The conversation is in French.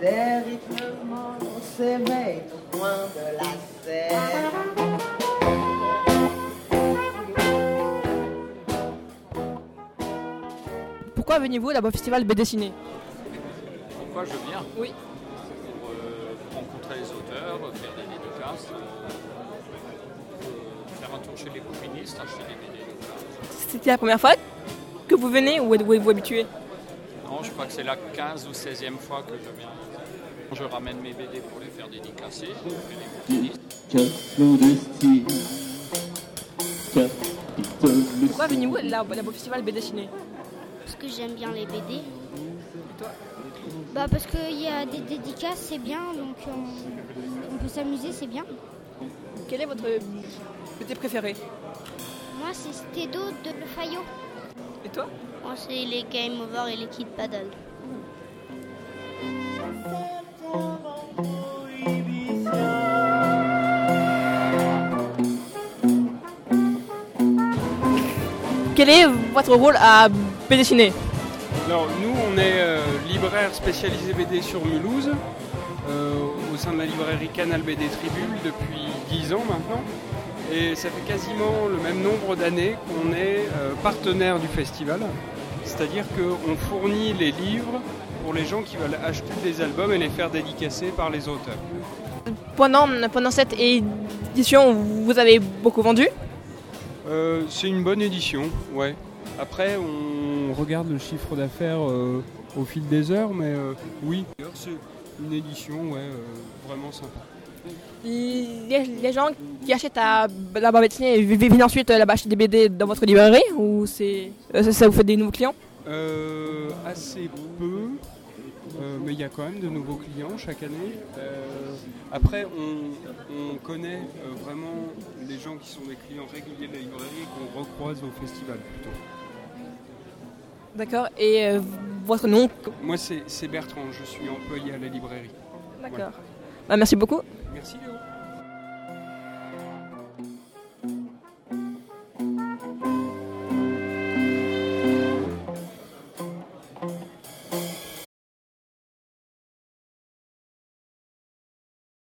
Des rythmes s'éveillent au coin de la serre. Pourquoi venez-vous à au festival BD Ciné Pourquoi je viens? Oui. Pour euh, rencontrer les auteurs, faire des dédicaces, euh, faire un tour chez les bouquinistes, acheter des BD. C'était la première fois que vous venez ou êtes-vous habitué? Je crois que c'est la 15 ou 16e fois que je viens. Je ramène mes BD pour les faire dédicacer. Pourquoi venez-vous là au festival BD Ciné? Parce que j'aime bien les BD. Et toi Bah parce qu'il y a des dédicaces, c'est bien, donc on, on peut s'amuser, c'est bien. Quel est votre BD préféré? Moi c'est Stédo de Le Fayot. Et toi Moi c'est les Game Over et les Kid Paddle. Quel est votre rôle à BD Ciné Alors nous on est euh, libraire spécialisé BD sur Mulhouse euh, au sein de la librairie Canal BD Tribune depuis 10 ans maintenant et ça fait quasiment le même nombre d'années qu'on est euh, partenaire du festival c'est-à-dire qu'on fournit les livres pour les gens qui veulent acheter des albums et les faire dédicacer par les auteurs. pendant, pendant cette édition, vous avez beaucoup vendu? Euh, c'est une bonne édition, ouais. Après, on regarde le chiffre d'affaires euh, au fil des heures, mais euh, oui, c'est une édition, ouais, vraiment sympa. les, les gens qui achètent à la BD Ciné viennent ensuite là-bas acheter des BD dans votre librairie ou c'est euh, ça, ça vous fait des nouveaux clients? Euh, assez peu, euh, mais il y a quand même de nouveaux clients chaque année. Euh, après, on, on connaît euh, vraiment les gens qui sont des clients réguliers de la librairie et qu'on recroise au festival plutôt. D'accord. Et euh, votre nom Moi, c'est Bertrand, je suis employé à la librairie. D'accord. Bah, merci beaucoup. Merci.